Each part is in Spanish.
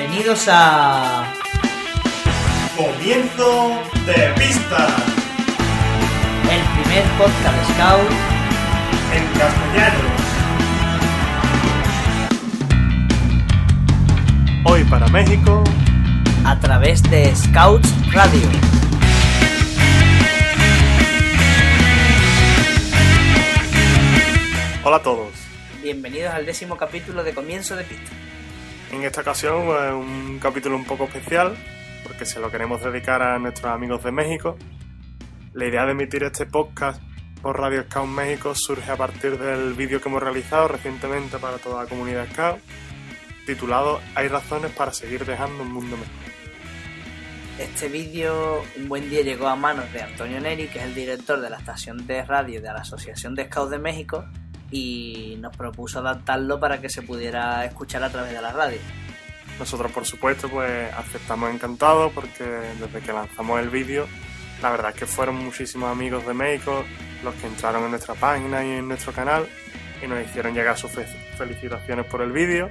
Bienvenidos a Comienzo de pista el primer podcast Scout en castellano. Hoy para México, a través de Scouts Radio. hola a todos. Bienvenidos al décimo capítulo de Comienzo de Pista. En esta ocasión un capítulo un poco especial porque se lo queremos dedicar a nuestros amigos de México. La idea de emitir este podcast por Radio Scout México surge a partir del vídeo que hemos realizado recientemente para toda la comunidad Scout, titulado Hay razones para seguir dejando un mundo mejor. Este vídeo un buen día llegó a manos de Antonio Neri, que es el director de la estación de radio de la Asociación de Scouts de México, y nos propuso adaptarlo para que se pudiera escuchar a través de la radio. Nosotros, por supuesto, pues aceptamos encantados porque desde que lanzamos el vídeo, la verdad es que fueron muchísimos amigos de México los que entraron en nuestra página y en nuestro canal y nos hicieron llegar sus fe- felicitaciones por el vídeo.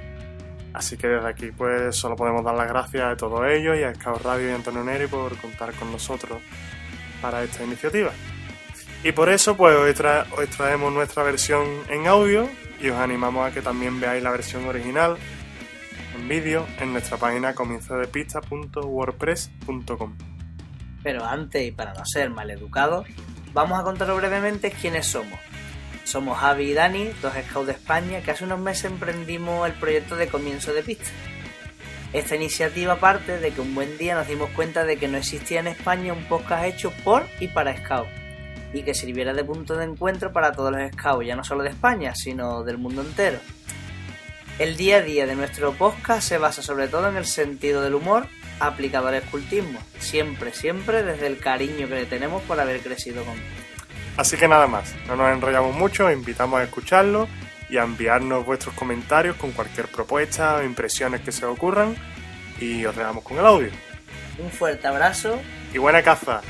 Así que desde aquí, pues solo podemos dar las gracias a todos ellos y a Scout Radio y Antonio Neri por contar con nosotros para esta iniciativa. Y por eso, pues hoy, tra- hoy traemos nuestra versión en audio y os animamos a que también veáis la versión original en vídeo en nuestra página comienzodepista.wordpress.com. Pero antes, y para no ser maleducados, vamos a contaros brevemente quiénes somos. Somos Javi y Dani, dos scouts de España, que hace unos meses emprendimos el proyecto de comienzo de pista. Esta iniciativa parte de que un buen día nos dimos cuenta de que no existía en España un podcast hecho por y para scouts, y que sirviera de punto de encuentro para todos los scouts, ya no solo de España, sino del mundo entero. El día a día de nuestro podcast se basa sobre todo en el sentido del humor aplicado al escultismo, siempre, siempre desde el cariño que le tenemos por haber crecido con él. Así que nada más, no nos enrollamos mucho, os invitamos a escucharlo y a enviarnos vuestros comentarios con cualquier propuesta o impresiones que se os ocurran y os dejamos con el audio. Un fuerte abrazo ¡Y buena caza!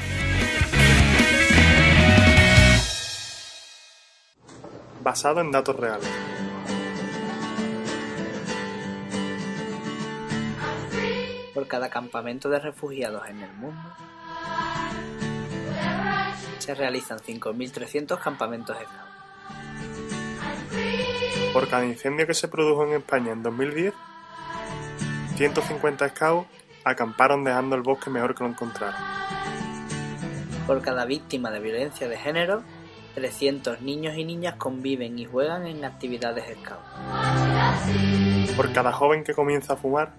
Basado en datos reales. por cada campamento de refugiados en el mundo. Se realizan 5.300 campamentos scouts. Por cada incendio que se produjo en España en 2010, 150 scouts acamparon dejando el bosque mejor que lo encontraron. Por cada víctima de violencia de género, 300 niños y niñas conviven y juegan en actividades scouts. Por cada joven que comienza a fumar,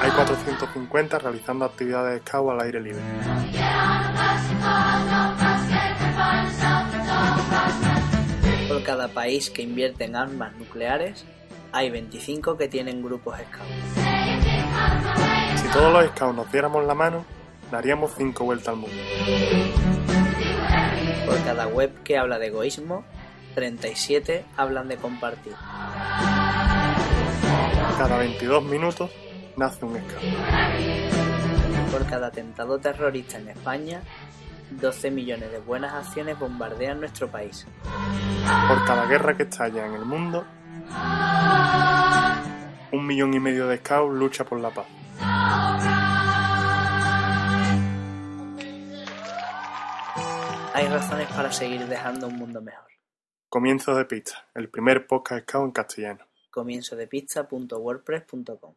hay 450 realizando actividades scout al aire libre. Por cada país que invierte en armas nucleares, hay 25 que tienen grupos scouts. Si todos los scouts nos diéramos la mano, daríamos 5 vueltas al mundo. Cada web que habla de egoísmo, 37 hablan de compartir. Cada 22 minutos nace un scout. Por cada atentado terrorista en España, 12 millones de buenas acciones bombardean nuestro país. Por cada guerra que estalla en el mundo, un millón y medio de scouts lucha por la paz. Hay razones para seguir dejando un mundo mejor. Comienzo de pista, el primer podcast scout en castellano. Comienzo de pista.wordpress.com